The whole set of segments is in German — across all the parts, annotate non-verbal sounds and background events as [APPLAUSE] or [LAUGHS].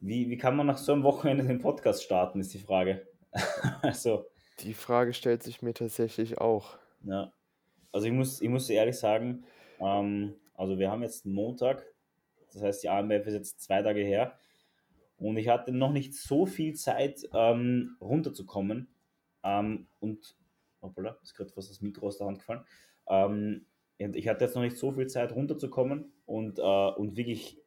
Wie, wie kann man nach so einem Wochenende den Podcast starten, ist die Frage. [LAUGHS] also, Die Frage stellt sich mir tatsächlich auch. ja. Also ich muss, ich muss ehrlich sagen, ähm, also wir haben jetzt Montag, das heißt die AMBF ist jetzt zwei Tage her und ich hatte noch nicht so viel Zeit ähm, runterzukommen ähm, und, hoppala, ist gerade fast das Mikro aus der Hand gefallen, ähm, ich hatte jetzt noch nicht so viel Zeit runterzukommen und, äh, und wirklich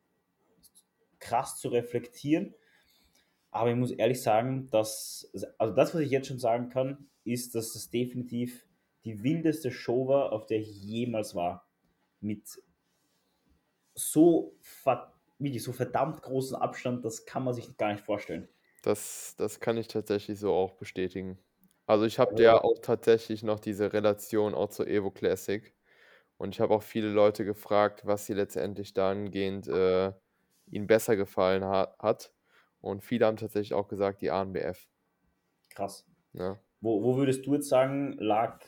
krass zu reflektieren. Aber ich muss ehrlich sagen, dass, also das, was ich jetzt schon sagen kann, ist, dass es definitiv die wildeste Show war, auf der ich jemals war. Mit so, wirklich so verdammt großen Abstand, das kann man sich gar nicht vorstellen. Das, das kann ich tatsächlich so auch bestätigen. Also ich habe ja auch tatsächlich noch diese Relation auch zur Evo Classic. Und ich habe auch viele Leute gefragt, was sie letztendlich dahingehend äh, ihnen besser gefallen ha hat. Und viele haben tatsächlich auch gesagt, die ANBF. Krass. Ja. Wo, wo würdest du jetzt sagen, lag,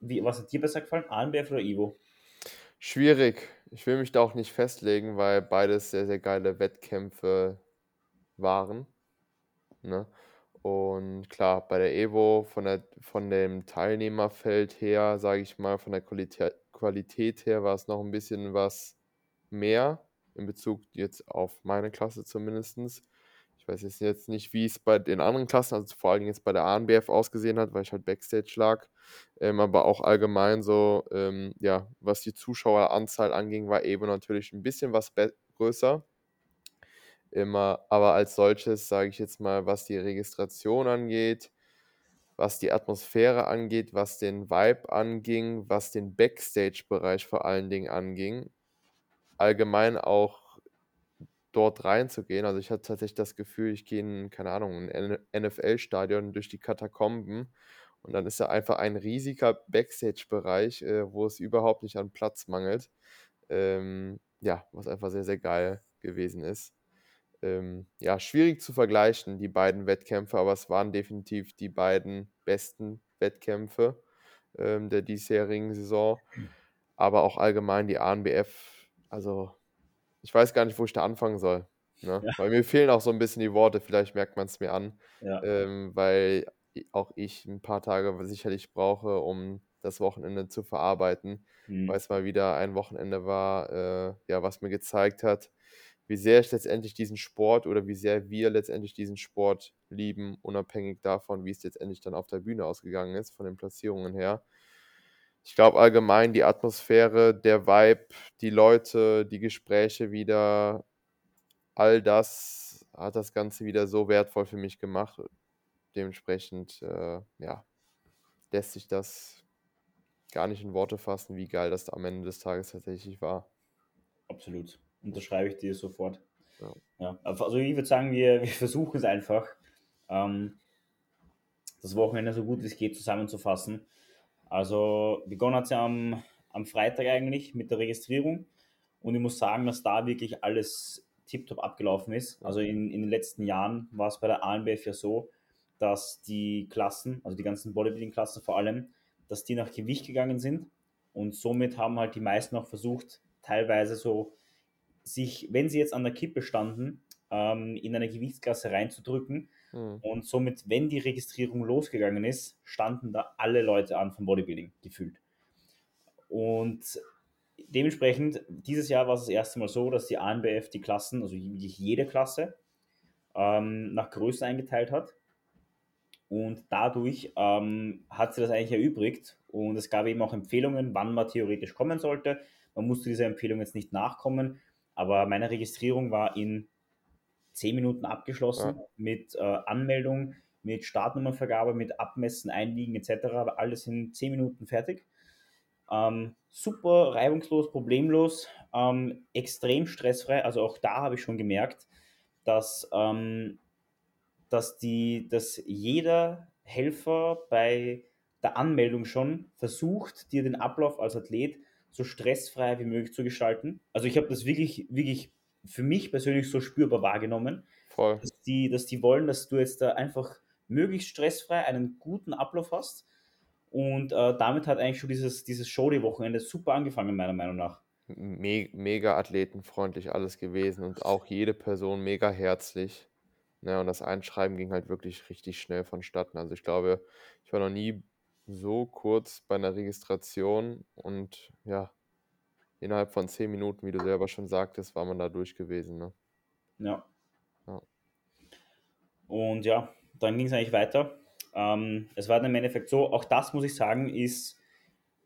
wie, was hat dir besser gefallen, ANBF oder Ivo? Schwierig. Ich will mich da auch nicht festlegen, weil beides sehr, sehr geile Wettkämpfe waren. Ne? Und klar, bei der Evo von, der, von dem Teilnehmerfeld her, sage ich mal, von der Qualität, Qualität her war es noch ein bisschen was mehr in Bezug jetzt auf meine Klasse zumindest. Ich weiß jetzt, jetzt nicht, wie es bei den anderen Klassen, also vor allem jetzt bei der ANBF ausgesehen hat, weil ich halt Backstage lag. Ähm, aber auch allgemein so, ähm, ja, was die Zuschaueranzahl anging, war Evo natürlich ein bisschen was größer immer, aber als solches, sage ich jetzt mal, was die Registration angeht, was die Atmosphäre angeht, was den Vibe anging, was den Backstage-Bereich vor allen Dingen anging, allgemein auch dort reinzugehen. Also ich hatte tatsächlich das Gefühl, ich gehe in, keine Ahnung, ein NFL-Stadion durch die Katakomben und dann ist da einfach ein riesiger Backstage-Bereich, äh, wo es überhaupt nicht an Platz mangelt. Ähm, ja, was einfach sehr, sehr geil gewesen ist ähm, ja, schwierig zu vergleichen, die beiden Wettkämpfe, aber es waren definitiv die beiden besten Wettkämpfe ähm, der diesjährigen Saison. Aber auch allgemein die ANBF, also ich weiß gar nicht, wo ich da anfangen soll. Ne? Ja. Weil mir fehlen auch so ein bisschen die Worte, vielleicht merkt man es mir an, ja. ähm, weil auch ich ein paar Tage sicherlich brauche, um das Wochenende zu verarbeiten, mhm. weil es mal wieder ein Wochenende war, äh, ja, was mir gezeigt hat, wie sehr ich letztendlich diesen Sport oder wie sehr wir letztendlich diesen Sport lieben, unabhängig davon, wie es letztendlich dann auf der Bühne ausgegangen ist, von den Platzierungen her. Ich glaube allgemein die Atmosphäre, der Vibe, die Leute, die Gespräche wieder, all das hat das Ganze wieder so wertvoll für mich gemacht. Dementsprechend, äh, ja, lässt sich das gar nicht in Worte fassen, wie geil das am Ende des Tages tatsächlich war. Absolut unterschreibe ich dir sofort. Ja. ja. Also ich würde sagen, wir, wir versuchen es einfach, ähm, das Wochenende so gut wie es geht zusammenzufassen. Also begonnen hat ja am, am Freitag eigentlich mit der Registrierung und ich muss sagen, dass da wirklich alles tiptop abgelaufen ist. Also in, in den letzten Jahren war es bei der ANBF ja so, dass die Klassen, also die ganzen Bodybuilding-Klassen vor allem, dass die nach Gewicht gegangen sind und somit haben halt die meisten auch versucht, teilweise so sich, wenn sie jetzt an der Kippe standen, ähm, in eine Gewichtsklasse reinzudrücken. Mhm. Und somit, wenn die Registrierung losgegangen ist, standen da alle Leute an vom Bodybuilding gefühlt. Und dementsprechend, dieses Jahr war es das erste Mal so, dass die ANBF die Klassen, also wirklich jede Klasse, ähm, nach Größe eingeteilt hat. Und dadurch ähm, hat sie das eigentlich erübrigt. Und es gab eben auch Empfehlungen, wann man theoretisch kommen sollte. Man musste dieser Empfehlung jetzt nicht nachkommen. Aber meine Registrierung war in zehn Minuten abgeschlossen ja. mit äh, Anmeldung, mit Startnummernvergabe, mit Abmessen, Einliegen etc. Aber alles in zehn Minuten fertig. Ähm, super reibungslos, problemlos, ähm, extrem stressfrei. Also auch da habe ich schon gemerkt, dass, ähm, dass, die, dass jeder Helfer bei der Anmeldung schon versucht, dir den Ablauf als Athlet so stressfrei wie möglich zu gestalten. Also ich habe das wirklich, wirklich für mich persönlich so spürbar wahrgenommen, Voll. Dass, die, dass die wollen, dass du jetzt da einfach möglichst stressfrei einen guten Ablauf hast. Und äh, damit hat eigentlich schon dieses, dieses Show-Day-Wochenende super angefangen, meiner Meinung nach. me mega athletenfreundlich alles gewesen und auch jede Person mega herzlich, ne? Und das Einschreiben ging halt wirklich richtig schnell vonstatten. Also, ich glaube, ich war noch nie so kurz bei 'ner Registration und ja, innerhalb von 10 Minuten, wie du selber schon sagtest, war man da durch gewesen, ne? Ja. Ja. Und ja, dann ging's eigentlich weiter. Ähm, es war dann im Endeffekt so, auch das muss ich sagen, ist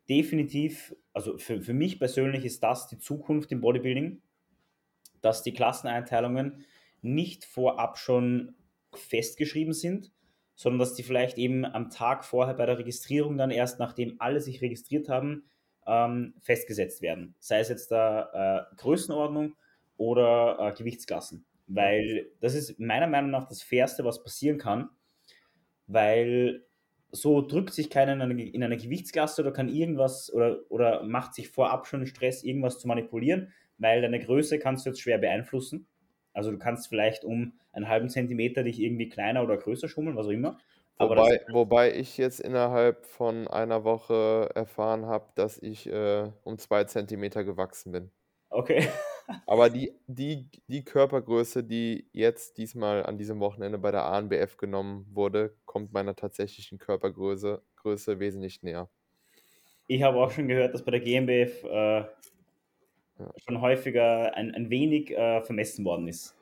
definitiv, also für, für mich persönlich ist das die Zukunft im Bodybuilding, dass die Klasseneinteilungen nicht vorab schon festgeschrieben sind, sondern dass die vielleicht eben am Tag vorher bei der Registrierung dann erst, nachdem alle sich registriert haben, ähm, festgesetzt werden. Sei es jetzt der äh, Größenordnung oder äh, Gewichtsklassen. Weil das ist meiner Meinung nach das Fairste, was passieren kann, weil so drückt sich keiner in eine, in eine Gewichtsklasse oder kann irgendwas oder, oder macht sich vorab schon Stress, irgendwas zu manipulieren, weil deine Größe kannst du jetzt schwer beeinflussen. Also du kannst vielleicht um einen halben Zentimeter dich irgendwie kleiner oder größer schummeln, was auch immer. Wobei, wobei ich jetzt innerhalb von einer Woche erfahren habe, dass ich äh, um zwei Zentimeter gewachsen bin. Okay. Aber die, [LAUGHS] die, die Körpergröße, die jetzt diesmal an diesem Wochenende bei der ANBF genommen wurde, kommt meiner tatsächlichen Körpergröße Größe wesentlich näher. Ich habe auch schon gehört, dass bei der GmbF äh, schon häufiger ein, ein wenig äh, vermessen worden ist.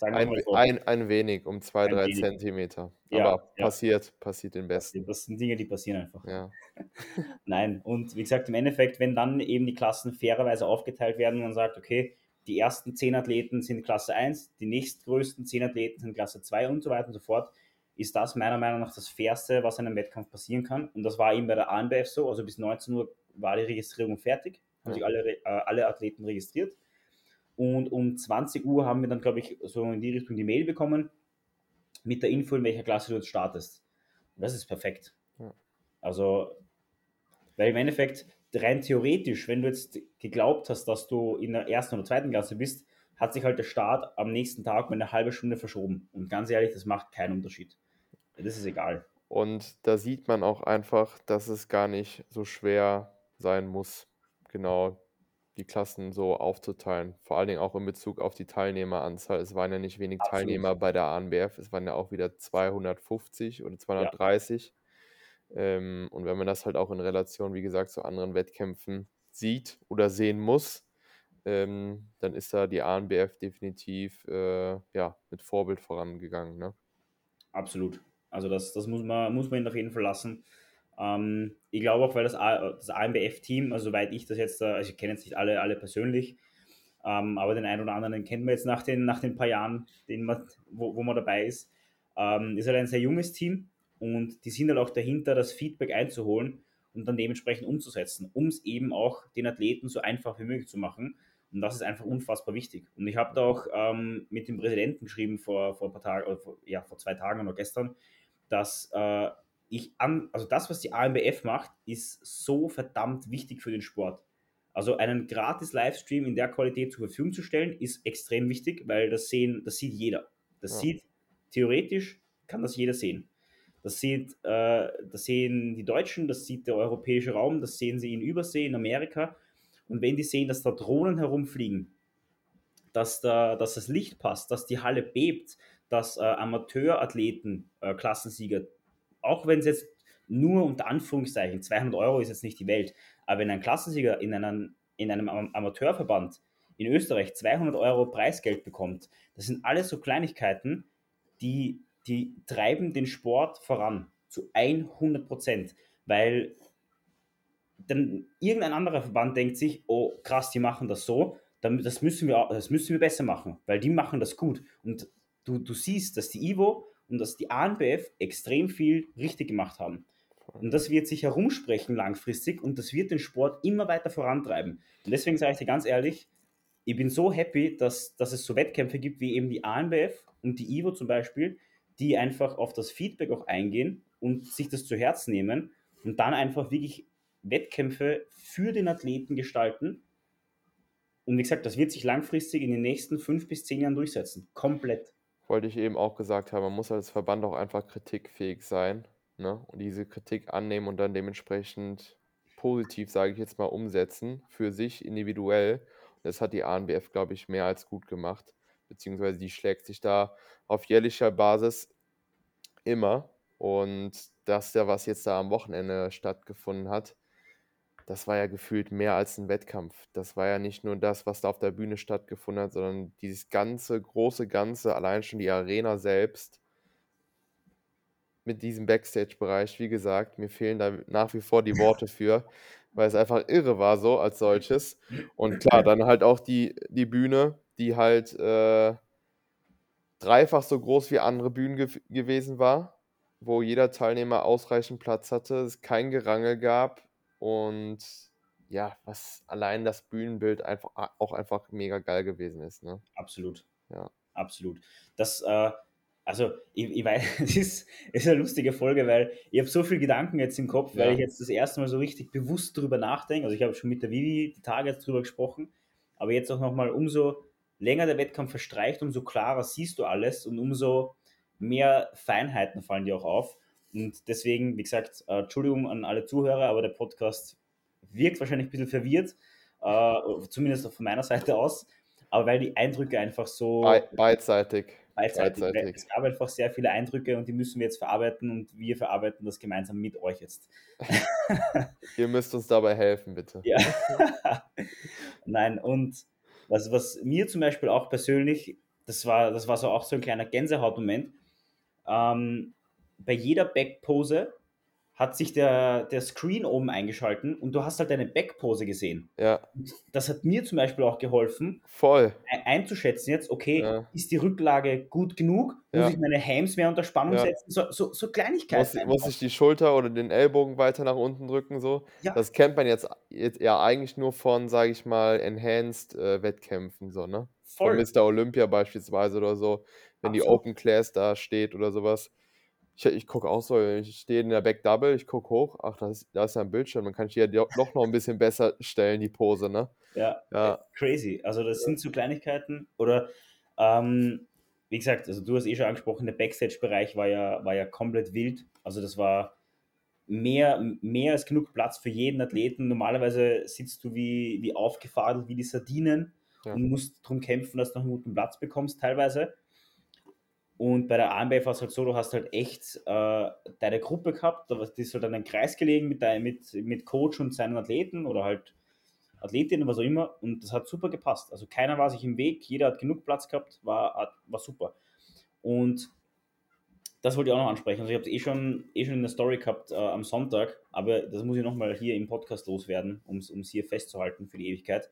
Ein, so. ein, ein, wenig, um zwei, ein drei wenig. Zentimeter. Ja, Aber ja. passiert, passiert den Besten. Das sind Dinge, die passieren einfach. Ja. [LAUGHS] Nein, und wie gesagt, im Endeffekt, wenn dann eben die Klassen fairerweise aufgeteilt werden und man sagt, okay, die ersten zehn Athleten sind Klasse 1, die nächstgrößten zehn Athleten sind Klasse 2 und so weiter und so fort, ist das meiner Meinung nach das Fairste, was in einem Wettkampf passieren kann. Und das war eben bei der ANBF so, also bis 19 Uhr war die Registrierung fertig, haben sich alle, äh, alle Athleten registriert. Und um 20 Uhr haben wir dann, glaube ich, so in die Richtung die Mail bekommen mit der Info, in welcher Klasse du jetzt startest. Und das ist perfekt. Ja. Also, weil im Endeffekt, rein theoretisch, wenn du jetzt geglaubt hast, dass du in der ersten oder zweiten Klasse bist, hat sich halt der Start am nächsten Tag um eine halbe Stunde verschoben. Und ganz ehrlich, das macht keinen Unterschied. Das ist egal. Und da sieht man auch einfach, dass es gar nicht so schwer sein muss, genau die Klassen so aufzuteilen. Vor allen Dingen auch in Bezug auf die Teilnehmeranzahl. Es waren ja nicht wenig Absolut. Teilnehmer bei der ANBF, es waren ja auch wieder 250 oder 230. Ja. Ähm, und wenn man das halt auch in Relation, wie gesagt, zu anderen Wettkämpfen sieht oder sehen muss, ähm, dann ist da die ANBF definitiv äh, ja, mit Vorbild vorangegangen. Ne? Absolut. Also das, das muss man, muss man ihn auf jeden Fall lassen. Ähm, ich glaube auch, weil das, das AMBF-Team, also soweit ich das jetzt, also ich kenne jetzt nicht alle, alle persönlich, ähm, aber den einen oder anderen kennt man jetzt nach den, nach den paar Jahren, den man, wo, wo man dabei ist, ähm, ist halt ein sehr junges Team und die sind halt auch dahinter, das Feedback einzuholen und dann dementsprechend umzusetzen, um es eben auch den Athleten so einfach wie möglich zu machen. Und das ist einfach unfassbar wichtig. Und ich habe da auch ähm, mit dem Präsidenten geschrieben vor, vor ein paar Tagen, vor, ja, vor zwei Tagen oder gestern, dass äh, ich an, also das, was die AMBF macht, ist so verdammt wichtig für den Sport. Also einen gratis Livestream in der Qualität zur Verfügung zu stellen, ist extrem wichtig, weil das sehen, das sieht jeder. Das ja. sieht theoretisch kann das jeder sehen. Das sieht, äh, das sehen die Deutschen, das sieht der europäische Raum, das sehen sie in Übersee, in Amerika. Und wenn die sehen, dass da Drohnen herumfliegen, dass, da, dass das Licht passt, dass die Halle bebt, dass äh, Amateurathleten, äh, Klassensieger auch wenn es jetzt nur unter Anführungszeichen 200 Euro ist jetzt nicht die Welt, aber wenn ein Klassensieger in, einem, in einem Amateurverband in Österreich 200 Euro Preisgeld bekommt, das sind alles so Kleinigkeiten, die, die treiben den Sport voran zu 100 Prozent, weil dann irgendein anderer Verband denkt sich, oh krass, die machen das so, das müssen wir, das müssen wir besser machen, weil die machen das gut. Und du, du siehst, dass die Ivo und dass die ANBF extrem viel richtig gemacht haben. Und das wird sich herumsprechen langfristig und das wird den Sport immer weiter vorantreiben. Und deswegen sage ich dir ganz ehrlich, ich bin so happy, dass, dass es so Wettkämpfe gibt wie eben die ANBF und die IVO zum Beispiel, die einfach auf das Feedback auch eingehen und sich das zu Herzen nehmen und dann einfach wirklich Wettkämpfe für den Athleten gestalten. Und wie gesagt, das wird sich langfristig in den nächsten fünf bis zehn Jahren durchsetzen. Komplett wollte ich eben auch gesagt haben, man muss als Verband auch einfach kritikfähig sein, ne? Und diese Kritik annehmen und dann dementsprechend positiv, sage ich jetzt mal, umsetzen für sich individuell. Das hat die ANBF, glaube ich, mehr als gut gemacht, beziehungsweise die schlägt sich da auf jährlicher Basis immer. Und das ja, was jetzt da am Wochenende stattgefunden hat, das war ja gefühlt mehr als ein Wettkampf. Das war ja nicht nur das, was da auf der Bühne stattgefunden hat, sondern dieses ganze, große Ganze, allein schon die Arena selbst mit diesem Backstage-Bereich, wie gesagt, mir fehlen da nach wie vor die Worte für, weil es einfach irre war so als solches. Und klar, dann halt auch die, die Bühne, die halt äh, dreifach so groß wie andere Bühnen ge gewesen war, wo jeder Teilnehmer ausreichend Platz hatte, es kein Gerangel gab und ja, was allein das Bühnenbild einfach auch einfach mega geil gewesen ist. Ne? Absolut. Ja. Absolut. Das, äh, also ich, ich weiß, [LAUGHS] es ist, ist eine lustige Folge, weil ich habe so viele Gedanken jetzt im Kopf, weil ich jetzt das erste Mal so richtig bewusst drüber nachdenke. Also ich habe schon mit der Vivi die Tage jetzt drüber gesprochen, aber jetzt auch nochmal umso länger der Wettkampf verstreicht, umso klarer siehst du alles und umso mehr Feinheiten fallen dir auch auf. Und deswegen, wie gesagt, äh, Entschuldigung an alle Zuhörer, aber der Podcast wirkt wahrscheinlich ein bisschen verwirrt, äh, zumindest von meiner Seite aus, aber weil die Eindrücke einfach so. beidseitig. Beidseitig. beidseitig. Es gab einfach sehr viele Eindrücke und die müssen wir jetzt verarbeiten und wir verarbeiten das gemeinsam mit euch jetzt. [LAUGHS] Ihr müsst uns dabei helfen, bitte. Ja. [LAUGHS] Nein, und was, was mir zum Beispiel auch persönlich, das war, das war so auch so ein kleiner Gänsehautmoment, ähm, bei jeder Backpose hat sich der, der Screen oben eingeschalten und du hast halt deine Backpose gesehen. Ja. Das hat mir zum Beispiel auch geholfen, voll einzuschätzen jetzt, okay, ja. ist die Rücklage gut genug? Muss ja. ich meine Hams mehr unter Spannung ja. setzen? So, so, so Kleinigkeiten. Muss, muss, ich die Schulter oder den Ellbogen weiter nach unten drücken? So? Ja. Das kennt man jetzt, jetzt ja eigentlich nur von, sage ich mal, Enhanced äh, Wettkämpfen, so, ne? Voll. Von Mr. Olympia beispielsweise oder so, wenn Absolut. die Open Class da steht oder sowas ich, ich gucke auch so, ich stehe in der Back Double, ich gucke hoch, ach, da ist, da ist ja ein Bildschirm, dann kann ich hier doch noch ein bisschen besser stellen, die Pose, ne? Ja, ja. Crazy. Also das sind so Kleinigkeiten. Oder ähm, wie gesagt, also du hast eh schon angesprochen, der Backstage-Bereich war ja, war ja komplett wild. Also das war mehr, mehr als genug Platz für jeden Athleten. Normalerweise sitzt du wie, wie aufgefadelt, wie die Sardinen ja. und musst darum kämpfen, dass du noch einen guten Platz bekommst teilweise. Und bei der AMBF war es halt so, du hast halt echt äh, deine Gruppe gehabt, da ist halt dann ein Kreis gelegen mit, dein, mit, mit Coach und seinen Athleten oder halt Athletinnen, was auch immer. Und das hat super gepasst. Also keiner war sich im Weg, jeder hat genug Platz gehabt, war, war super. Und das wollte ich auch noch ansprechen. Also ich habe es eh schon, eh schon in der Story gehabt äh, am Sonntag, aber das muss ich nochmal hier im Podcast loswerden, um es hier festzuhalten für die Ewigkeit.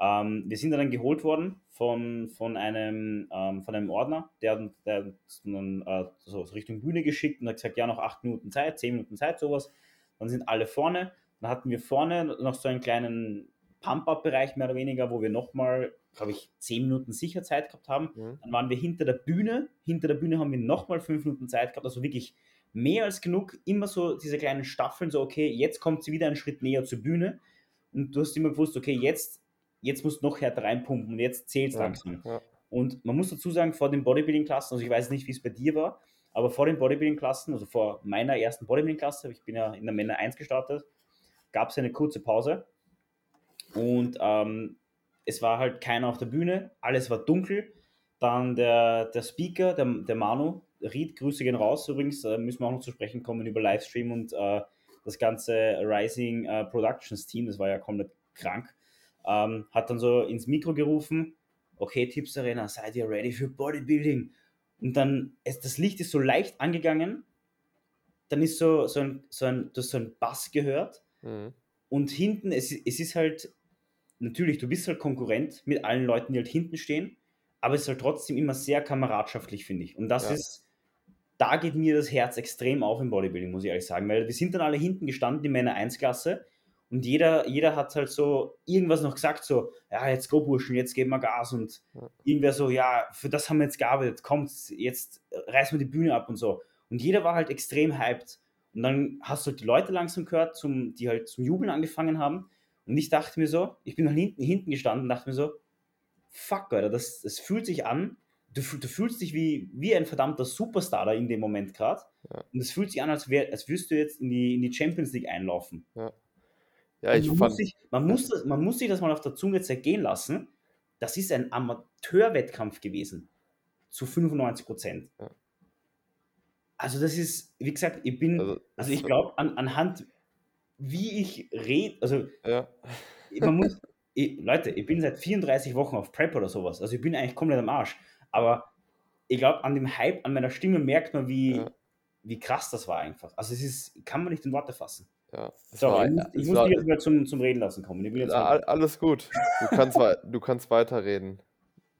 Ähm, wir sind dann geholt worden von, von, einem, ähm, von einem Ordner, der, der uns dann äh, so Richtung Bühne geschickt und hat gesagt, ja, noch acht Minuten Zeit, zehn Minuten Zeit, sowas. Dann sind alle vorne. Dann hatten wir vorne noch so einen kleinen Pump-Up-Bereich mehr oder weniger, wo wir nochmal, glaube ich, zehn Minuten sicher Zeit gehabt haben. Mhm. Dann waren wir hinter der Bühne. Hinter der Bühne haben wir nochmal fünf Minuten Zeit gehabt. Also wirklich mehr als genug. Immer so diese kleinen Staffeln, so okay, jetzt kommt sie wieder einen Schritt näher zur Bühne. Und du hast immer gewusst, okay, jetzt jetzt musst du noch härter reinpumpen und jetzt zählt es ja, langsam. Ja. Und man muss dazu sagen, vor den Bodybuilding-Klassen, also ich weiß nicht, wie es bei dir war, aber vor den Bodybuilding-Klassen, also vor meiner ersten Bodybuilding-Klasse, ich bin ja in der Männer 1 gestartet, gab es eine kurze Pause und ähm, es war halt keiner auf der Bühne, alles war dunkel. Dann der, der Speaker, der, der Manu, Ried, Grüße gehen raus. Übrigens äh, müssen wir auch noch zu sprechen kommen über Livestream und äh, das ganze Rising äh, Productions Team, das war ja komplett krank ähm, hat dann so ins Mikro gerufen, okay, Tipps Arena, seid ihr ready für Bodybuilding? Und dann, ist, das Licht ist so leicht angegangen, dann ist so, so ein, so ein, du hast so ein Bass gehört mhm. und hinten, es, es ist halt, natürlich, du bist halt Konkurrent mit allen Leuten, die halt hinten stehen, aber es ist halt trotzdem immer sehr kameradschaftlich, finde ich. Und das ja. ist, da geht mir das Herz extrem auf im Bodybuilding, muss ich ehrlich sagen, weil wir sind dann alle hinten gestanden, die Männer 1-Klasse und jeder, jeder hat halt so irgendwas noch gesagt, so, ja, jetzt go Burschen, jetzt geben wir Gas. Und ja. irgendwer so, ja, für das haben wir jetzt gearbeitet, kommt, jetzt reißen wir die Bühne ab und so. Und jeder war halt extrem hyped. Und dann hast du halt die Leute langsam gehört, zum, die halt zum Jubeln angefangen haben. Und ich dachte mir so, ich bin nach hinten, hinten gestanden und dachte mir so, fuck, Alter, das, das fühlt sich an, du, du fühlst dich wie, wie ein verdammter Superstar da in dem Moment gerade. Ja. Und es fühlt sich an, als, wär, als würdest du jetzt in die, in die Champions League einlaufen. Ja. Ja, ich man, fand. muss sich, man, muss das, man muss sich das mal auf der Zunge zergehen lassen. Das ist ein Amateurwettkampf gewesen. Zu 95 Prozent. Ja. Also, das ist, wie gesagt, ich bin, also, also ich glaube, an, anhand, wie ich rede, also, ja. man muss, [LAUGHS] ich, Leute, ich bin seit 34 Wochen auf Prep oder sowas. Also, ich bin eigentlich komplett am Arsch. Aber ich glaube, an dem Hype, an meiner Stimme merkt man, wie, ja. wie krass das war einfach. Also, es ist, kann man nicht in Worte fassen. Ja, Sorry, war, ich, ich muss war, dich jetzt wieder zum, zum Reden lassen kommen. Ja, alles gut. Du kannst, du kannst weiterreden.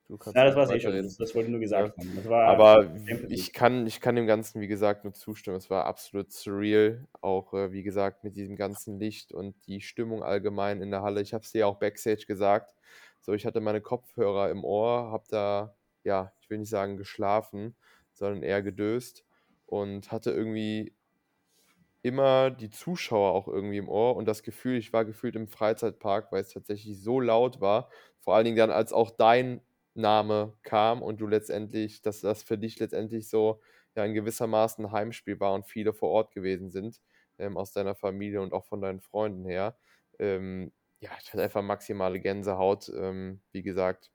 Du kannst ja, das war eh schon. Das, das, wollte ich nur gesagt ja. haben. Aber ich kann, ich kann dem Ganzen, wie gesagt, nur zustimmen. Es war absolut surreal. Auch, äh, wie gesagt, mit diesem ganzen Licht und die Stimmung allgemein in der Halle. Ich habe es dir auch backstage gesagt. So, ich hatte meine Kopfhörer im Ohr, habe da, ja, ich will nicht sagen geschlafen, sondern eher gedöst und hatte irgendwie immer die Zuschauer auch irgendwie im Ohr und das Gefühl, ich war gefühlt im Freizeitpark, weil es tatsächlich so laut war. Vor allen Dingen dann, als auch dein Name kam und du letztendlich, dass das für dich letztendlich so ja in gewissermaßen Heimspiel war und viele vor Ort gewesen sind, ähm, aus deiner Familie und auch von deinen Freunden her. Ähm, ja, ich hatte einfach maximale Gänsehaut. Ähm, wie gesagt,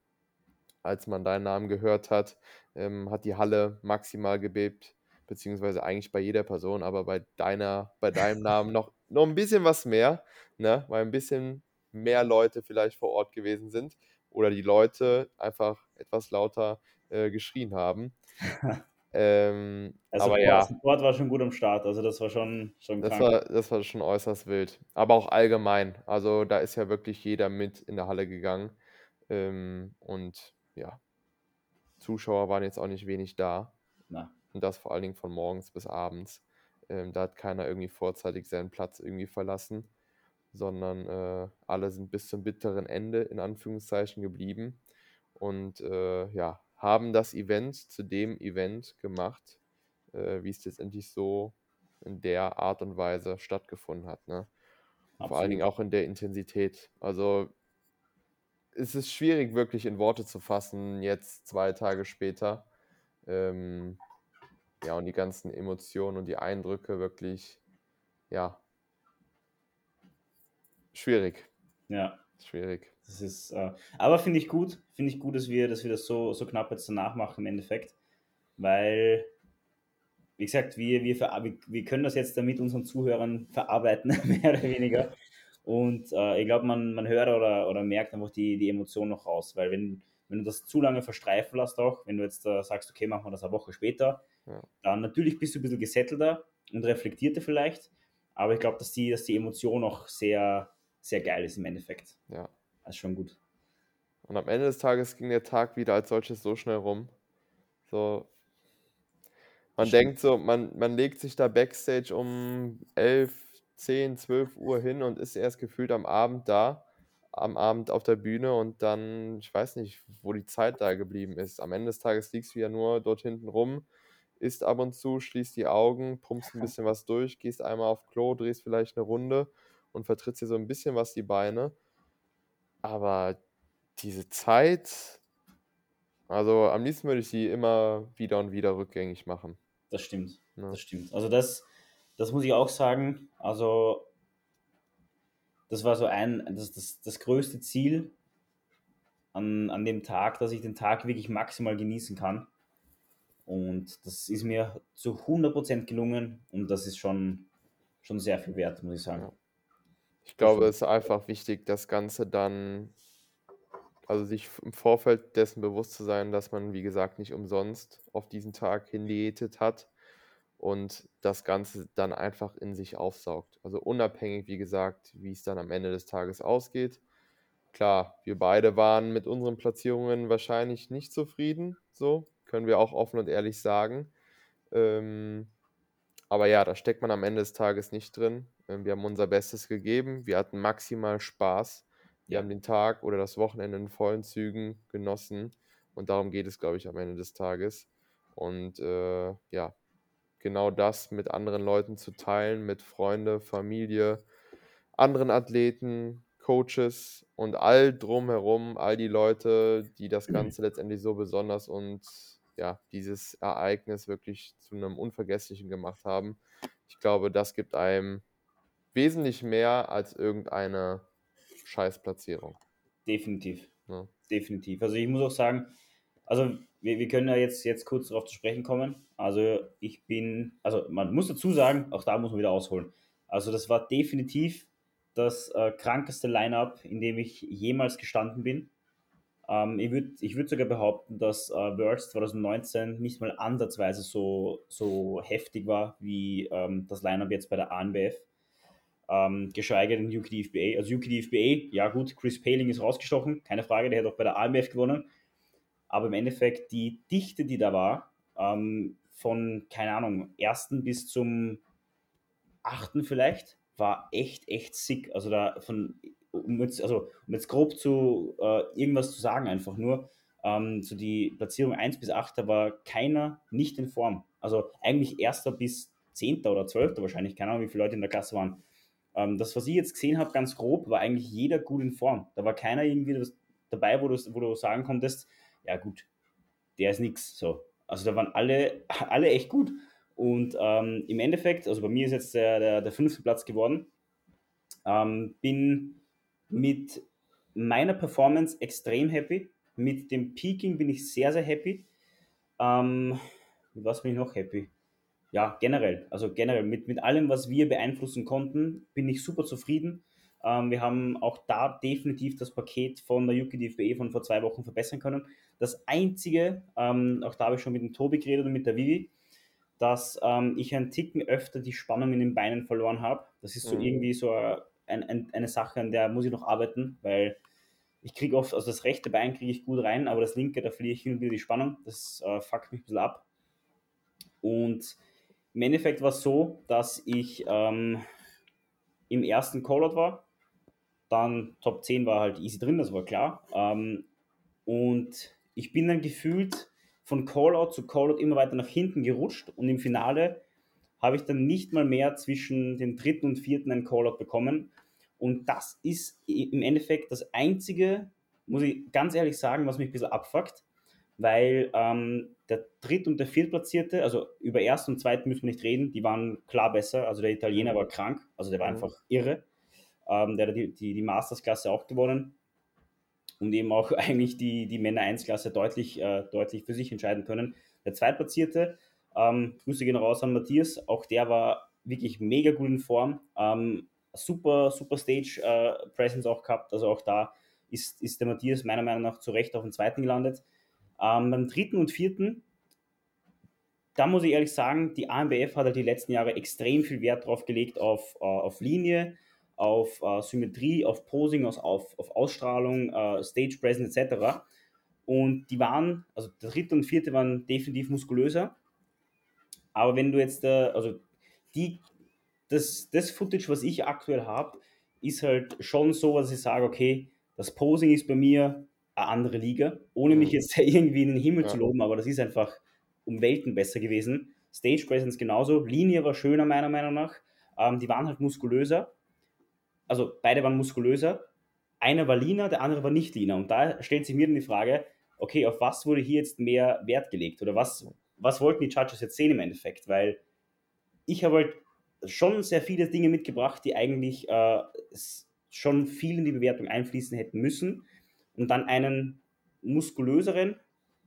als man deinen Namen gehört hat, ähm, hat die Halle maximal gebebt beziehungsweise eigentlich bei jeder Person, aber bei deiner, bei deinem Namen noch, noch ein bisschen was mehr, ne? weil ein bisschen mehr Leute vielleicht vor Ort gewesen sind oder die Leute einfach etwas lauter äh, geschrien haben. [LAUGHS] ähm, also aber ja. Support war schon gut am Start, also das war schon, schon das war, das war schon äußerst wild. Aber auch allgemein. Also da ist ja wirklich jeder mit in der Halle gegangen. Ähm, und ja, Zuschauer waren jetzt auch nicht wenig da. Na. Und das vor allen Dingen von morgens bis abends. Ähm, da hat keiner irgendwie vorzeitig seinen Platz irgendwie verlassen, sondern äh, alle sind bis zum bitteren Ende in Anführungszeichen geblieben und äh, ja, haben das Event zu dem Event gemacht, äh, wie es letztendlich so in der Art und Weise stattgefunden hat. Ne? Vor allen Dingen auch in der Intensität. Also es ist schwierig wirklich in Worte zu fassen, jetzt zwei Tage später. Ähm, ja, und die ganzen Emotionen und die Eindrücke wirklich, ja, schwierig. Ja. Schwierig. Das ist, äh, aber finde ich gut, finde ich gut, dass wir, dass wir das so, so knapp jetzt danach machen im Endeffekt, weil, wie gesagt, wir, wir, wir können das jetzt damit unseren Zuhörern verarbeiten, [LAUGHS] mehr oder weniger. Und äh, ich glaube, man, man hört oder, oder merkt einfach die, die Emotion noch raus, weil wenn, wenn du das zu lange verstreifen lässt, auch wenn du jetzt äh, sagst, okay, machen wir das eine Woche später, ja. dann natürlich bist du ein bisschen gesettelter und reflektierter vielleicht, aber ich glaube, dass die, dass die Emotion auch sehr, sehr geil ist im Endeffekt. Ja. Das ist schon gut. Und am Ende des Tages ging der Tag wieder als solches so schnell rum. So, man Stimmt. denkt so, man, man legt sich da Backstage um 11, 10, 12 Uhr hin und ist erst gefühlt am Abend da am Abend auf der Bühne und dann, ich weiß nicht, wo die Zeit da geblieben ist. Am Ende des Tages liegst du ja nur dort hinten rum, isst ab und zu, schließt die Augen, pumpst ein bisschen was durch, gehst einmal auf Klo, drehst vielleicht eine Runde und vertrittst dir so ein bisschen was die Beine. Aber diese Zeit, also am liebsten würde ich sie immer wieder und wieder rückgängig machen. Das stimmt. Ja. Das stimmt. Also das, das muss ich auch sagen. Also das war so ein, das, das, das größte Ziel an, an dem Tag, dass ich den Tag wirklich maximal genießen kann. Und das ist mir zu 100% gelungen und das ist schon, schon sehr viel wert, muss ich sagen. Ich glaube, es ist einfach wichtig, das Ganze dann, also sich im Vorfeld dessen bewusst zu sein, dass man, wie gesagt, nicht umsonst auf diesen Tag hindiätet hat und das Ganze dann einfach in sich aufsaugt. Also unabhängig, wie gesagt, wie es dann am Ende des Tages ausgeht. Klar, wir beide waren mit unseren Platzierungen wahrscheinlich nicht zufrieden, so können wir auch offen und ehrlich sagen. Ähm, aber ja, da steckt man am Ende des Tages nicht drin. Ähm, wir haben unser Bestes gegeben, wir hatten maximal Spaß, wir ja. haben den Tag oder das Wochenende in vollen Zügen genossen und darum geht es, glaube ich, am Ende des Tages. Und äh, ja, genau das mit anderen Leuten zu teilen, mit Freunde, Familie, anderen Athleten, Coaches und all drumherum, all die Leute, die das [CLEARS THROAT] Ganze letztendlich so besonders und ja, dieses Ereignis wirklich zu einem Unvergesslichen gemacht haben. Ich glaube, das gibt einem wesentlich mehr als irgendeine Scheißplatzierung. Definitiv. Ja. Definitiv. Also ich muss auch sagen, also wir, wir können ja jetzt, jetzt kurz darauf zu sprechen kommen. Also ich bin, also man muss dazu sagen, auch da muss man wieder ausholen. Also das war definitiv das äh, krankeste Line-up, in dem ich jemals gestanden bin. Ähm, ich würde ich würd sogar behaupten, dass äh, Worlds 2019 nicht mal ansatzweise so, so heftig war wie ähm, das Line-up jetzt bei der ANBF. Ähm, geschweige denn UKDFBA. Also UKDFBA, ja gut, Chris Paling ist rausgestochen, keine Frage, der hat auch bei der ANBF gewonnen. Aber im Endeffekt die Dichte, die da war, ähm, von, keine Ahnung, ersten bis zum achten vielleicht, war echt, echt sick. Also da von, um jetzt, also um jetzt grob zu äh, irgendwas zu sagen, einfach nur, ähm, so die Platzierung 1 bis 8, da war keiner nicht in Form. Also eigentlich erster bis 10. oder 12. wahrscheinlich, keine Ahnung, wie viele Leute in der Klasse waren. Ähm, das, was ich jetzt gesehen habe, ganz grob, war eigentlich jeder gut in Form. Da war keiner irgendwie dabei, wo du, wo du sagen konntest, ja gut, der ist nix. So. Also da waren alle, [LAUGHS] alle echt gut. Und ähm, im Endeffekt, also bei mir ist jetzt der, der, der fünfte Platz geworden. Ähm, bin mit meiner Performance extrem happy. Mit dem Peaking bin ich sehr, sehr happy. Ähm, mit was bin ich noch happy? Ja, generell. Also generell mit, mit allem, was wir beeinflussen konnten, bin ich super zufrieden. Ähm, wir haben auch da definitiv das Paket von der Yuki DFBE von vor zwei Wochen verbessern können. Das Einzige, ähm, auch da habe ich schon mit dem Tobi geredet und mit der Vivi, dass ähm, ich einen Ticken öfter die Spannung in den Beinen verloren habe. Das ist so mhm. irgendwie so ein, ein, eine Sache, an der muss ich noch arbeiten, weil ich kriege oft, also das rechte Bein kriege ich gut rein, aber das linke, da verliere ich hin und wieder die Spannung. Das äh, fuckt mich ein bisschen ab. Und im Endeffekt war es so, dass ich ähm, im ersten Callout war. Dann Top 10 war halt easy drin, das war klar. Ähm, und ich bin dann gefühlt von Callout zu Callout immer weiter nach hinten gerutscht und im Finale habe ich dann nicht mal mehr zwischen den dritten und vierten einen Callout bekommen. Und das ist im Endeffekt das Einzige, muss ich ganz ehrlich sagen, was mich ein bisschen abfuckt, weil ähm, der Dritt- und der Viertplatzierte, also über Erst und Zweiten müssen wir nicht reden, die waren klar besser. Also der Italiener war krank, also der war mhm. einfach irre. Ähm, der hat die, die, die Masters-Klasse auch gewonnen und eben auch [LAUGHS] eigentlich die, die Männer-1-Klasse deutlich, äh, deutlich für sich entscheiden können. Der Zweitplatzierte, ähm, Grüße gehen raus an Matthias. Auch der war wirklich mega gut in Form. Ähm, super, super Stage äh, Presence auch gehabt. Also auch da ist, ist der Matthias meiner Meinung nach zu Recht auf den zweiten gelandet. Ähm, beim dritten und vierten, da muss ich ehrlich sagen, die AMBF hat halt die letzten Jahre extrem viel Wert drauf gelegt auf, uh, auf Linie, auf uh, Symmetrie, auf Posing, auf, auf Ausstrahlung, uh, Stage Presence etc. Und die waren, also der dritte und vierte waren definitiv muskulöser. Aber wenn du jetzt, also die, das, das Footage, was ich aktuell habe, ist halt schon so, dass ich sage, okay, das Posing ist bei mir eine andere Liga, ohne mich mhm. jetzt [LAUGHS] irgendwie in den Himmel ja. zu loben, aber das ist einfach um Welten besser gewesen. Stage Presence genauso, Linie war schöner meiner Meinung nach, ähm, die waren halt muskulöser, also beide waren muskulöser, einer war leaner, der andere war nicht leaner und da stellt sich mir dann die Frage, okay, auf was wurde hier jetzt mehr Wert gelegt oder was was wollten die Judges jetzt sehen im Endeffekt? Weil ich habe halt schon sehr viele Dinge mitgebracht, die eigentlich äh, schon viel in die Bewertung einfließen hätten müssen. Und dann einen muskulöseren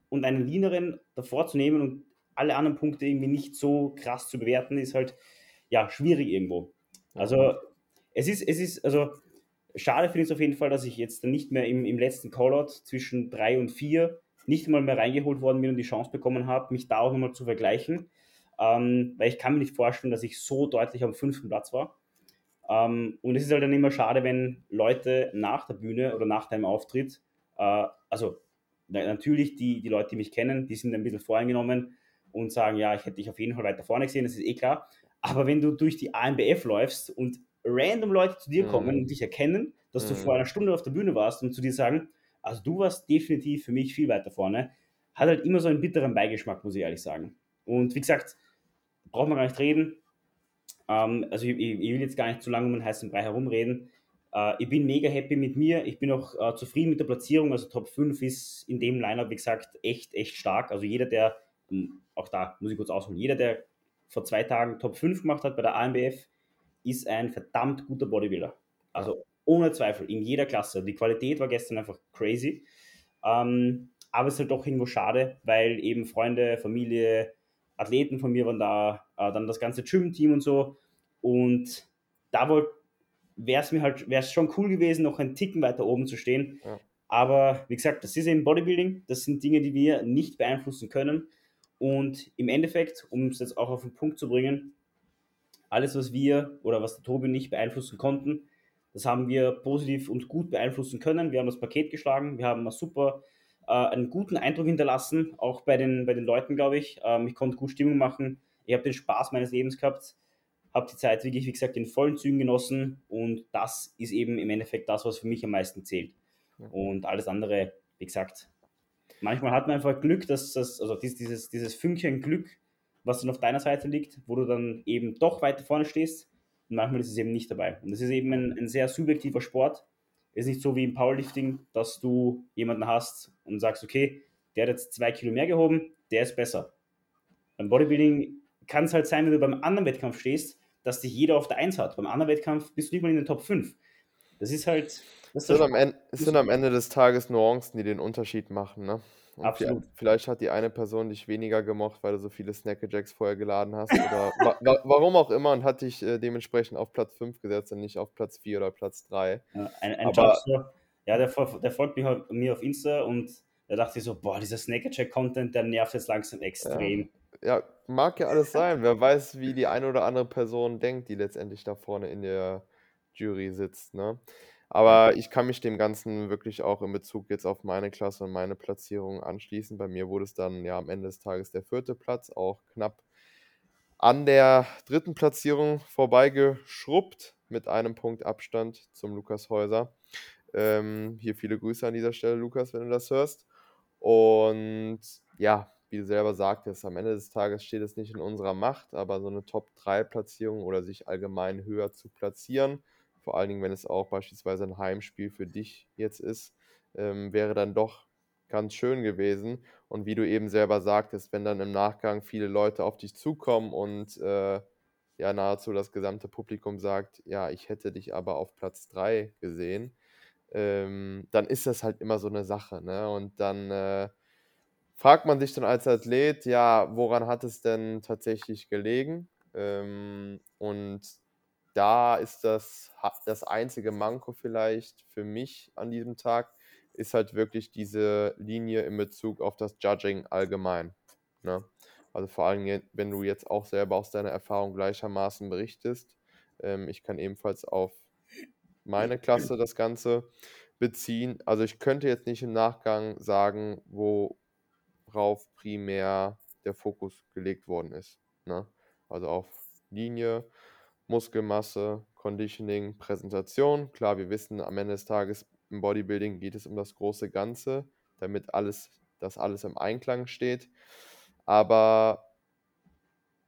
und einen leaneren davor zu nehmen und alle anderen Punkte irgendwie nicht so krass zu bewerten, ist halt ja schwierig irgendwo. Also es ist, es ist, also schade finde ich es auf jeden Fall, dass ich jetzt nicht mehr im, im letzten Callout zwischen drei und vier nicht einmal mehr reingeholt worden bin und die Chance bekommen habe, mich da auch nochmal zu vergleichen. Ähm, weil ich kann mir nicht vorstellen, dass ich so deutlich am fünften Platz war. Ähm, und es ist halt dann immer schade, wenn Leute nach der Bühne oder nach deinem Auftritt, äh, also natürlich die, die Leute, die mich kennen, die sind ein bisschen voreingenommen und sagen, ja, ich hätte dich auf jeden Fall weiter vorne gesehen, das ist eh klar. Aber wenn du durch die AMBF läufst und random Leute zu dir kommen mhm. und dich erkennen, dass du mhm. vor einer Stunde auf der Bühne warst und zu dir sagen, also du warst definitiv für mich viel weiter vorne. Hat halt immer so einen bitteren Beigeschmack, muss ich ehrlich sagen. Und wie gesagt, braucht man gar nicht reden. Ähm, also ich, ich, will jetzt gar nicht zu lange um den heißen Brei herumreden. Äh, ich bin mega happy mit mir. Ich bin auch äh, zufrieden mit der Platzierung. Also Top 5 ist in dem Lineup, wie gesagt, echt, echt stark. Also jeder, der, hm, auch da muss ich kurz ausholen, jeder, der vor zwei Tagen Top 5 gemacht hat bei der AMBF, ist ein verdammt guter Bodybuilder. Also ohne Zweifel, in jeder Klasse. Die Qualität war gestern einfach crazy. Ähm, aber es ist halt doch irgendwo schade, weil eben Freunde, Familie, Athleten von mir waren da, äh, dann das ganze Gym-Team und so. Und da wäre es mir halt, wäre es schon cool gewesen, noch einen Ticken weiter oben zu stehen. Ja. Aber wie gesagt, das ist eben Bodybuilding, das sind Dinge, die wir nicht beeinflussen können. Und im Endeffekt, um es jetzt auch auf den Punkt zu bringen, alles, was wir oder was der Tobi nicht beeinflussen konnten, das haben wir positiv und gut beeinflussen können. Wir haben das Paket geschlagen, wir haben super, äh, einen guten Eindruck hinterlassen, auch bei den, bei den Leuten, glaube ich. Ähm, ich konnte gut Stimmung machen, ich habe den Spaß meines Lebens gehabt, habe die Zeit wirklich, wie gesagt, in vollen Zügen genossen und das ist eben im Endeffekt das, was für mich am meisten zählt. Und alles andere, wie gesagt, manchmal hat man einfach Glück, dass das, also dieses, dieses Fünkchen Glück, was dann auf deiner Seite liegt, wo du dann eben doch weiter vorne stehst. Und manchmal ist es eben nicht dabei. Und das ist eben ein, ein sehr subjektiver Sport. Es ist nicht so wie im Powerlifting, dass du jemanden hast und sagst, okay, der hat jetzt zwei Kilo mehr gehoben, der ist besser. Beim Bodybuilding kann es halt sein, wenn du beim anderen Wettkampf stehst, dass dich jeder auf der Eins hat. Beim anderen Wettkampf bist du nicht mal in den Top 5. Das ist halt. Das es sind, am Ende, es sind am Ende des Tages Nuancen, die den Unterschied machen. Ne? Und Absolut. Vielleicht hat die eine Person dich weniger gemocht, weil du so viele Snackajacks vorher geladen hast. Oder [LAUGHS] wa wa warum auch immer und hat dich äh, dementsprechend auf Platz 5 gesetzt und nicht auf Platz 4 oder Platz 3. Ja, ein, ein Aber, ja der, der, folgt mir, mir auf Insta und da dachte ich so, boah, dieser Snackerjack-Content, der nervt jetzt langsam extrem. Ja. Ja, mag ja alles sein. Wer [LAUGHS] weiß, wie die eine oder andere Person denkt, die letztendlich da vorne in der Jury sitzt. Ne? Aber ich kann mich dem Ganzen wirklich auch in Bezug jetzt auf meine Klasse und meine Platzierung anschließen. Bei mir wurde es dann ja am Ende des Tages der vierte Platz, auch knapp an der dritten Platzierung vorbeigeschrubbt mit einem Punkt Abstand zum Lukas Häuser. Ähm, hier viele Grüße an dieser Stelle, Lukas, wenn du das hörst. Und ja, du selber sagtest, am Ende des Tages steht es nicht in unserer Macht, aber so eine Top-3-Platzierung oder sich allgemein höher zu platzieren, vor allen Dingen, wenn es auch beispielsweise ein Heimspiel für dich jetzt ist, ähm, wäre dann doch ganz schön gewesen. Und wie du eben selber sagtest, wenn dann im Nachgang viele Leute auf dich zukommen und äh, ja nahezu das gesamte Publikum sagt, ja, ich hätte dich aber auf Platz 3 gesehen, ähm, dann ist das halt immer so eine Sache. Ne? Und dann äh, fragt man sich dann als Athlet, ja, woran hat es denn tatsächlich gelegen? Ähm, und da ist das, das einzige Manko vielleicht für mich an diesem Tag, ist halt wirklich diese Linie in Bezug auf das Judging allgemein. Ne? Also vor allem, wenn du jetzt auch selber aus deiner Erfahrung gleichermaßen berichtest. Ähm, ich kann ebenfalls auf meine Klasse das Ganze beziehen. Also ich könnte jetzt nicht im Nachgang sagen, worauf primär der Fokus gelegt worden ist. Ne? Also auf Linie, Muskelmasse, Conditioning, Präsentation. Klar, wir wissen, am Ende des Tages im Bodybuilding geht es um das große Ganze, damit alles, dass alles im Einklang steht. Aber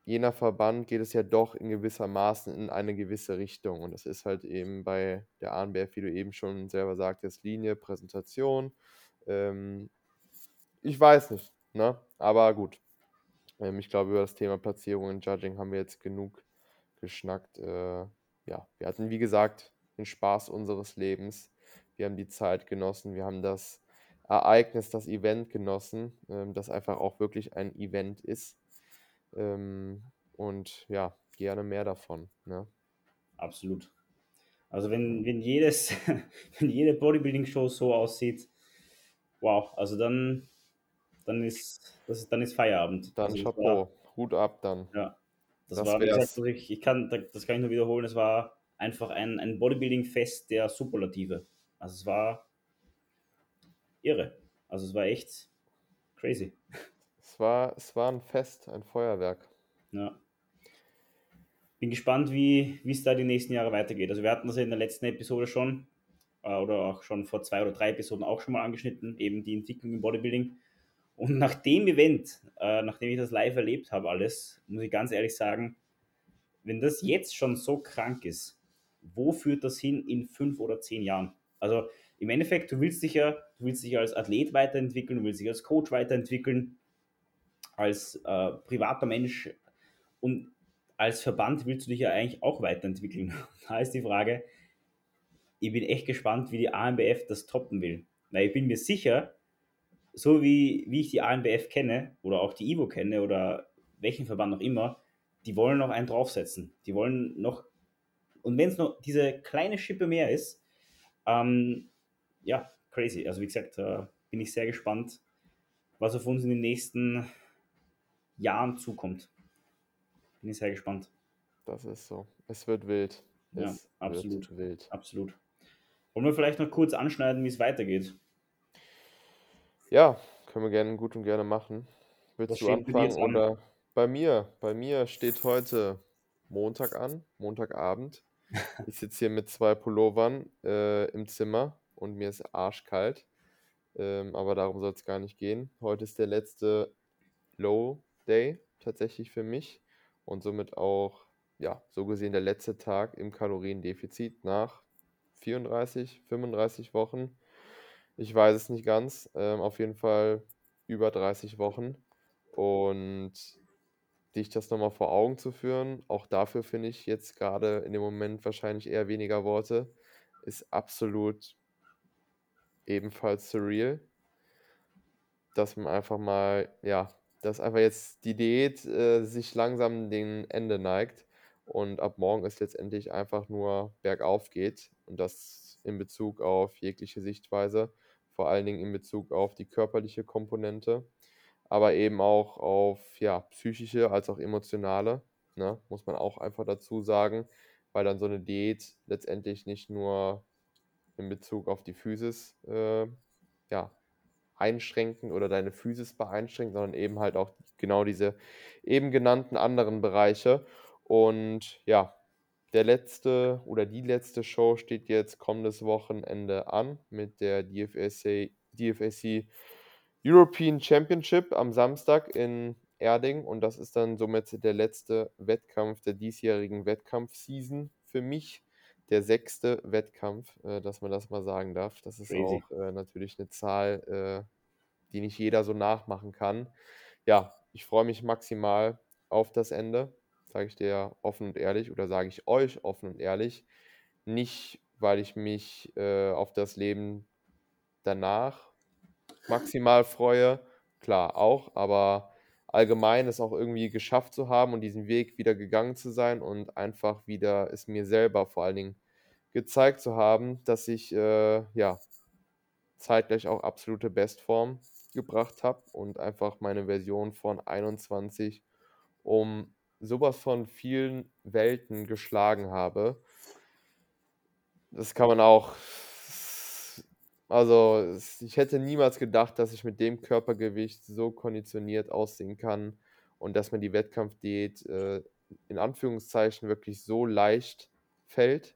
je nach Verband geht es ja doch in gewisser Maßen in eine gewisse Richtung. Und das ist halt eben bei der ANBF, wie du eben schon selber sagtest, Linie, Präsentation. Ähm, ich weiß nicht, ne? Aber gut. Ähm, ich glaube, über das Thema Platzierung und Judging haben wir jetzt genug geschnackt. Äh, ja, wir hatten, wie gesagt, den Spaß unseres Lebens. Wir haben die Zeit genossen. Wir haben das Ereignis, das Event genossen, ähm, das einfach auch wirklich ein Event ist. Ähm, und ja, gerne mehr davon. Ne? Absolut. Also wenn, wenn jedes, [LAUGHS] wenn jede Bodybuilding-Show so aussieht, wow, also dann, dann ist, das ist, dann ist Feierabend. Dann also Chapeau, Hut ab dann. Ja, das, das war, gesagt, ich, ich kann, das kann ich nur wiederholen, es war einfach ein, ein Bodybuilding-Fest der Superlative. Also es war irre. Also es war echt crazy. Es war, es war ein Fest, ein Feuerwerk. Ja. Bin gespannt, wie es da die nächsten Jahre weitergeht. Also wir hatten das in der letzten Episode schon, äh, oder auch schon vor zwei oder drei Episoden auch schon mal angeschnitten, eben die Entwicklung im Bodybuilding. Und nach dem Event, äh, nachdem ich das live erlebt habe, alles, muss ich ganz ehrlich sagen, wenn das jetzt schon so krank ist, wo führt das hin in fünf oder zehn Jahren? Also im Endeffekt, du willst dich ja, du willst dich als Athlet weiterentwickeln, du willst dich als Coach weiterentwickeln, als äh, privater Mensch. Und als Verband willst du dich ja eigentlich auch weiterentwickeln. [LAUGHS] Da ist die Frage, ich bin echt gespannt, wie die ANBF das toppen will. Weil ich bin mir sicher, so wie, wie ich die ANBF kenne oder auch die IVO kenne oder welchen Verband noch immer, die wollen noch einen draufsetzen. Die wollen noch, und wenn es noch diese kleine Schippe mehr ist, ähm, ja, crazy. Also wie gesagt, äh, bin ich sehr gespannt, was auf uns in den nächsten Jahren zukommt. Bin ich sehr gespannt. Das ist so. Es wird wild. Ja, Es absolut. wird wild. Absolut. Wollen wir vielleicht noch kurz anschneiden, wie es weitergeht? Ja, können wir gerne gut und gerne machen. Willst du steht bei dir anfangen jetzt an? oder bei mir? Bei mir steht heute Montag an, Montagabend. [LAUGHS] Ich sitze hier mit zwei Pullovern äh, im Zimmer und mir ist arschkalt. Ähm, aber darum soll es gar nicht gehen. Heute ist der letzte Low Day tatsächlich für mich und somit auch, ja, so gesehen der letzte Tag im Kaloriendefizit nach 34, 35 Wochen. Ich weiß es nicht ganz. Ähm, auf jeden Fall über 30 Wochen. Und dich das nochmal vor Augen zu führen, auch dafür finde ich jetzt gerade in dem Moment wahrscheinlich eher weniger Worte, ist absolut ebenfalls surreal, dass man einfach mal, ja, dass einfach jetzt die Diät äh, sich langsam dem Ende neigt und ab morgen es letztendlich einfach nur bergauf geht und das in Bezug auf jegliche Sichtweise, vor allen Dingen in Bezug auf die körperliche Komponente, aber eben auch auf ja, psychische als auch emotionale, ne, muss man auch einfach dazu sagen, weil dann so eine Diät letztendlich nicht nur in Bezug auf die Physis äh, ja, einschränken oder deine Physis beeinschränkt, sondern eben halt auch genau diese eben genannten anderen Bereiche. Und ja, der letzte oder die letzte Show steht jetzt kommendes Wochenende an mit der DFSC, DFSC European Championship am Samstag in Erding. Und das ist dann somit der letzte Wettkampf der diesjährigen Wettkampfseason für mich. Der sechste Wettkampf, äh, dass man das mal sagen darf. Das ist Crazy. auch äh, natürlich eine Zahl, äh, die nicht jeder so nachmachen kann. Ja, ich freue mich maximal auf das Ende, sage ich dir offen und ehrlich oder sage ich euch offen und ehrlich. Nicht, weil ich mich äh, auf das Leben danach maximal freue, klar auch, aber allgemein es auch irgendwie geschafft zu haben und diesen Weg wieder gegangen zu sein und einfach wieder es mir selber vor allen Dingen gezeigt zu haben, dass ich äh, ja zeitgleich auch absolute Bestform gebracht habe und einfach meine Version von 21 um sowas von vielen Welten geschlagen habe. Das kann man auch. Also, ich hätte niemals gedacht, dass ich mit dem Körpergewicht so konditioniert aussehen kann und dass mir die Wettkampfdiät äh, in Anführungszeichen wirklich so leicht fällt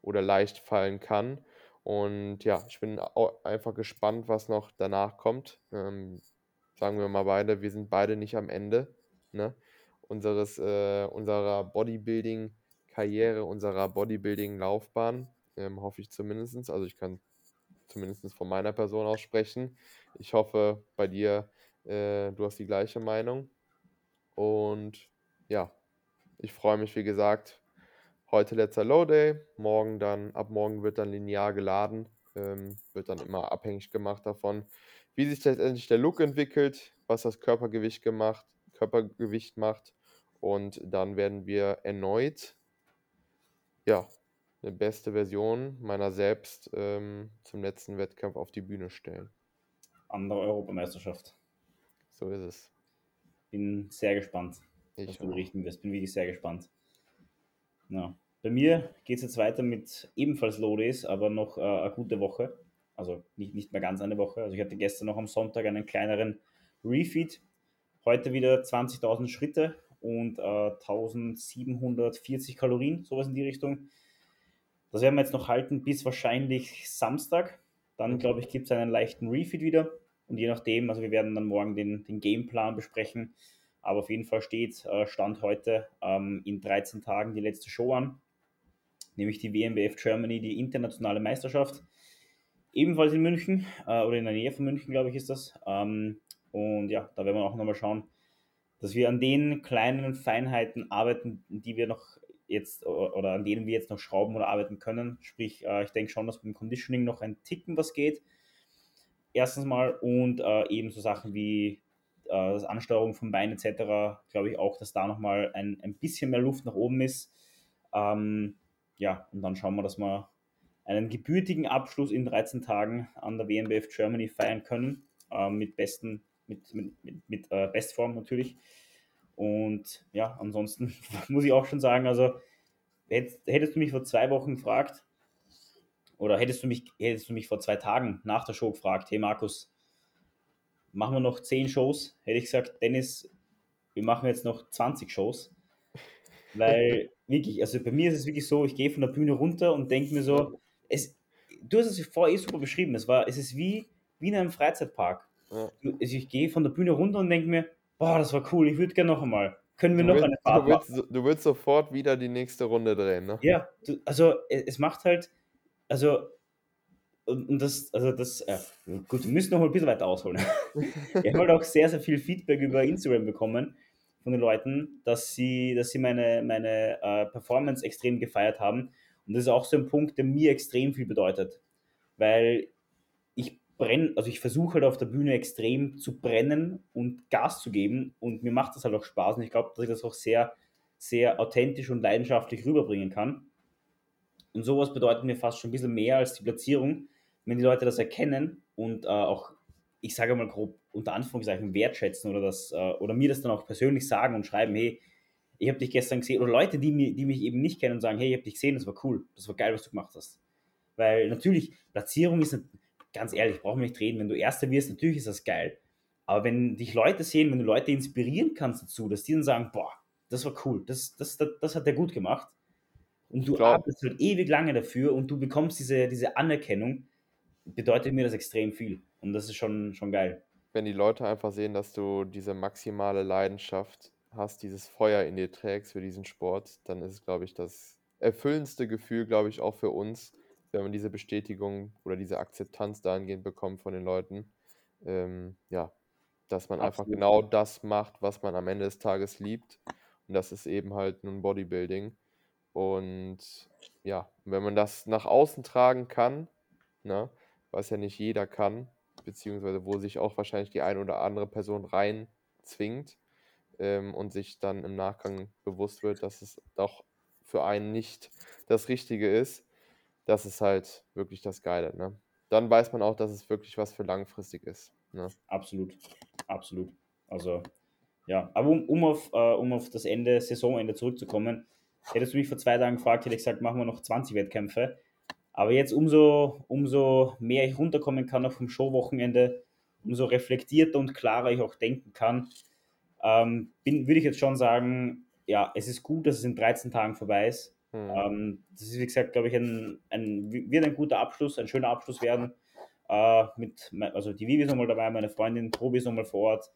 oder leicht fallen kann. Und ja, ich bin einfach gespannt, was noch danach kommt. Ähm, sagen wir mal beide, wir sind beide nicht am Ende ne? Unseres, äh, unserer Bodybuilding-Karriere, unserer Bodybuilding-Laufbahn. Ähm, hoffe ich zumindest. Also ich kann zumindest von meiner Person aus sprechen. Ich hoffe bei dir, äh, du hast die gleiche Meinung. Und ja, ich freue mich, wie gesagt, heute letzter Low Day, morgen dann, ab morgen wird dann linear geladen, ähm, wird dann immer abhängig gemacht davon, wie sich letztendlich der Look entwickelt, was das Körpergewicht gemacht, Körpergewicht macht und dann werden wir erneut, ja, eine beste Version meiner selbst ähm, zum letzten Wettkampf auf die Bühne stellen. Andere Europameisterschaft. So ist es. Bin sehr gespannt, Ich was du berichten wirst. Bin wirklich sehr gespannt. Ja. Bei mir geht es jetzt weiter mit ebenfalls Low Days, aber noch äh, eine gute Woche. Also nicht, nicht mehr ganz eine Woche. Also ich hatte gestern noch am Sonntag einen kleineren Refeed. Heute wieder 20.000 Schritte und äh, 1740 Kalorien, sowas in die Richtung. Das werden wir jetzt noch halten bis wahrscheinlich Samstag. Dann, glaube ich, gibt es einen leichten Refeed wieder. Und je nachdem, also wir werden dann morgen den, den Gameplan besprechen. Aber auf jeden Fall steht, äh, Stand heute ähm, in 13 Tagen die letzte Show an. Nämlich die WMBF Germany, die internationale Meisterschaft. Ebenfalls in München äh, oder in der Nähe von München, glaube ich, ist das. Ähm, und ja, da werden wir auch nochmal schauen, dass wir an den kleinen Feinheiten arbeiten, die wir noch jetzt oder an denen wir jetzt noch schrauben oder arbeiten können. Sprich, äh, ich denke schon, dass beim Conditioning noch ein Ticken was geht. Erstens mal und äh, eben so Sachen wie äh, das Ansteuerung vom Bein etc. Glaube ich auch, dass da nochmal ein, ein bisschen mehr Luft nach oben ist. Ähm, ja, und dann schauen wir, dass wir einen gebürtigen Abschluss in 13 Tagen an der WMBF Germany feiern können. Äh, mit besten, mit, mit, mit, mit äh, Bestform natürlich. Und ja, ansonsten [LAUGHS] muss ich auch schon sagen, also hättest, hättest du mich vor zwei Wochen gefragt, oder hättest du mich, hättest du mich vor zwei Tagen nach der Show gefragt, hey Markus, machen wir noch zehn Shows, hätte ich gesagt, Dennis, wir machen jetzt noch 20 Shows. Weil [LAUGHS] wirklich, also bei mir ist es wirklich so, ich gehe von der Bühne runter und denke mir so, es, du hast es vorher eh super beschrieben, es, war, es ist wie, wie in einem Freizeitpark. Ja. Also ich gehe von der Bühne runter und denke mir, boah, das war cool, ich würde gerne noch einmal. Können wir du noch willst, eine Fahrt du willst, machen? Du willst sofort wieder die nächste Runde drehen, ne? Ja, du, also es macht halt, also und das, also das, äh, gut, wir müssen noch ein bisschen weiter ausholen. [LAUGHS] ich habe halt auch sehr, sehr viel Feedback über Instagram bekommen von den Leuten, dass sie, dass sie meine, meine äh, Performance extrem gefeiert haben. Und das ist auch so ein Punkt, der mir extrem viel bedeutet. Weil brenne, also ich versuche halt auf der Bühne extrem zu brennen und Gas zu geben und mir macht das halt auch Spaß und ich glaube, dass ich das auch sehr, sehr authentisch und leidenschaftlich rüberbringen kann. Und sowas bedeutet mir fast schon ein bisschen mehr als die Platzierung, wenn die Leute das erkennen und äh, auch, ich sage mal grob unter Anführungszeichen wertschätzen oder, das, äh, oder mir das dann auch persönlich sagen und schreiben, hey, ich habe dich gestern gesehen, oder Leute, die, die mich eben nicht kennen und sagen, hey, ich habe dich gesehen, das war cool, das war geil, was du gemacht hast. Weil natürlich, Platzierung ist, ganz ehrlich, brauchen wir nicht reden, wenn du Erster wirst, natürlich ist das geil. Aber wenn dich Leute sehen, wenn du Leute inspirieren kannst dazu, dass die dann sagen, boah, das war cool, das, das, das, das hat der gut gemacht. Und du arbeitest halt ewig lange dafür und du bekommst diese, diese Anerkennung, bedeutet mir das extrem viel. Und das ist schon, schon geil. Wenn die Leute einfach sehen, dass du diese maximale Leidenschaft hast, dieses Feuer in dir trägst für diesen Sport, dann ist es, glaube ich, das erfüllendste Gefühl, glaube ich, auch für uns, wenn man diese Bestätigung oder diese Akzeptanz dahingehend bekommt von den Leuten, ähm, ja, dass man einfach genau das macht, was man am Ende des Tages liebt. Und das ist eben halt nun Bodybuilding. Und ja, wenn man das nach außen tragen kann, ne, was ja nicht jeder kann, beziehungsweise wo sich auch wahrscheinlich die eine oder andere Person rein zwingt ähm, und sich dann im Nachgang bewusst wird, dass es doch für einen nicht das Richtige ist, das ist halt wirklich das Geile. Ne? Dann weiß man auch, dass es wirklich was für langfristig ist. Ne? Absolut, absolut. Also, ja, aber um, um, auf, uh, um auf das Ende, Saisonende zurückzukommen, hättest du mich vor zwei Tagen gefragt, hätte ich gesagt, machen wir noch 20 Wettkämpfe. Aber jetzt umso, umso mehr ich runterkommen kann auch vom Showwochenende, umso reflektierter und klarer ich auch denken kann, ähm, bin, würde ich jetzt schon sagen, ja, es ist gut, dass es in 13 Tagen vorbei ist. Mhm. Ähm, das ist, wie gesagt, glaube ich, ein, ein, wird ein guter Abschluss, ein schöner Abschluss werden. Äh, mit, also die Vivi ist nochmal dabei, meine Freundin Tobi ist nochmal vor Ort.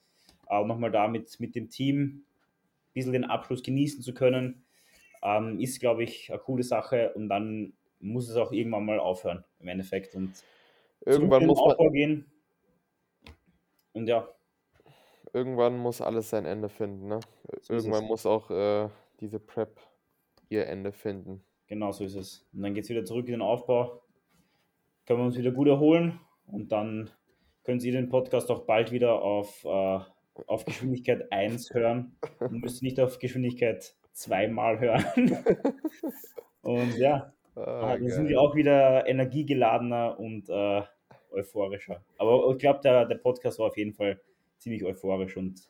Äh, nochmal da mit, mit dem Team ein bisschen den Abschluss genießen zu können, ähm, ist, glaube ich, eine coole Sache. Und dann muss es auch irgendwann mal aufhören, im Endeffekt. Und irgendwann muss man gehen. Und ja. Irgendwann muss alles sein Ende finden. Ne? Irgendwann muss auch äh, diese Prep ihr Ende finden. Genau so ist es. Und dann geht es wieder zurück in den Aufbau. Können wir uns wieder gut erholen und dann können Sie den Podcast auch bald wieder auf, äh, auf Geschwindigkeit [LAUGHS] 1 hören und müssen nicht auf Geschwindigkeit zweimal hören. [LAUGHS] und ja, ah, dann sind wir auch wieder energiegeladener und äh, euphorischer. Aber ich glaube, der, der Podcast war auf jeden Fall ziemlich euphorisch und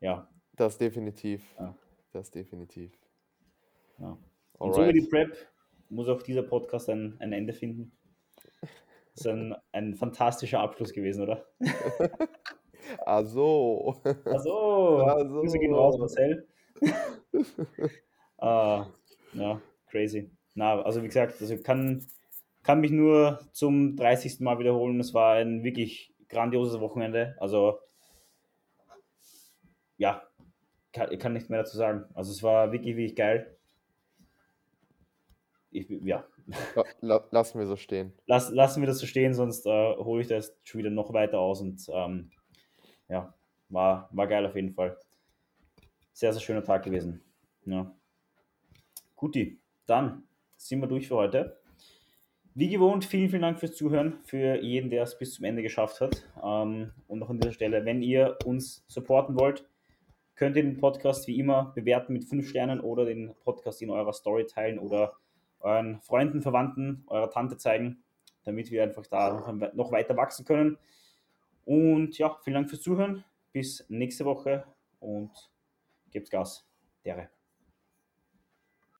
ja. Das definitiv. Ja. Das definitiv. Und so wie die Prep muss auch dieser Podcast ein, ein Ende finden. Das ist ein, ein fantastischer Abschluss gewesen, oder? [LAUGHS] Ach so. Ach so. Ach so. Grüße gehen raus, Marcel. [LAUGHS] ah, ja, crazy. Na, also wie gesagt, also kann, kann mich nur zum 30. Mal wiederholen. Es war ein wirklich grandioses Wochenende. Also, ja, kann, kann nicht mehr dazu sagen. Also es war wirklich, wirklich geil ich, ja. lassen wir so stehen. Lass, lassen wir das so stehen, sonst äh, hole ich das schon wieder noch weiter aus und ähm, ja, war, war geil auf jeden Fall. sehr, sehr schöner Tag gewesen. Ja. Guti, dann sind wir durch für heute. Wie gewohnt, vielen, vielen Dank fürs Zuhören, für jeden, der es bis zum Ende geschafft hat. Ähm, und noch an dieser Stelle, wenn ihr uns supporten wollt, könnt ihr den Podcast wie immer bewerten mit 5 Sternen oder den Podcast in eurer Story teilen oder euren Freunden, Verwandten, eurer Tante zeigen, damit wir einfach da noch weiter wachsen können. Und ja, vielen Dank fürs Zuhören. Bis nächste Woche und gebt's Gas. Dere.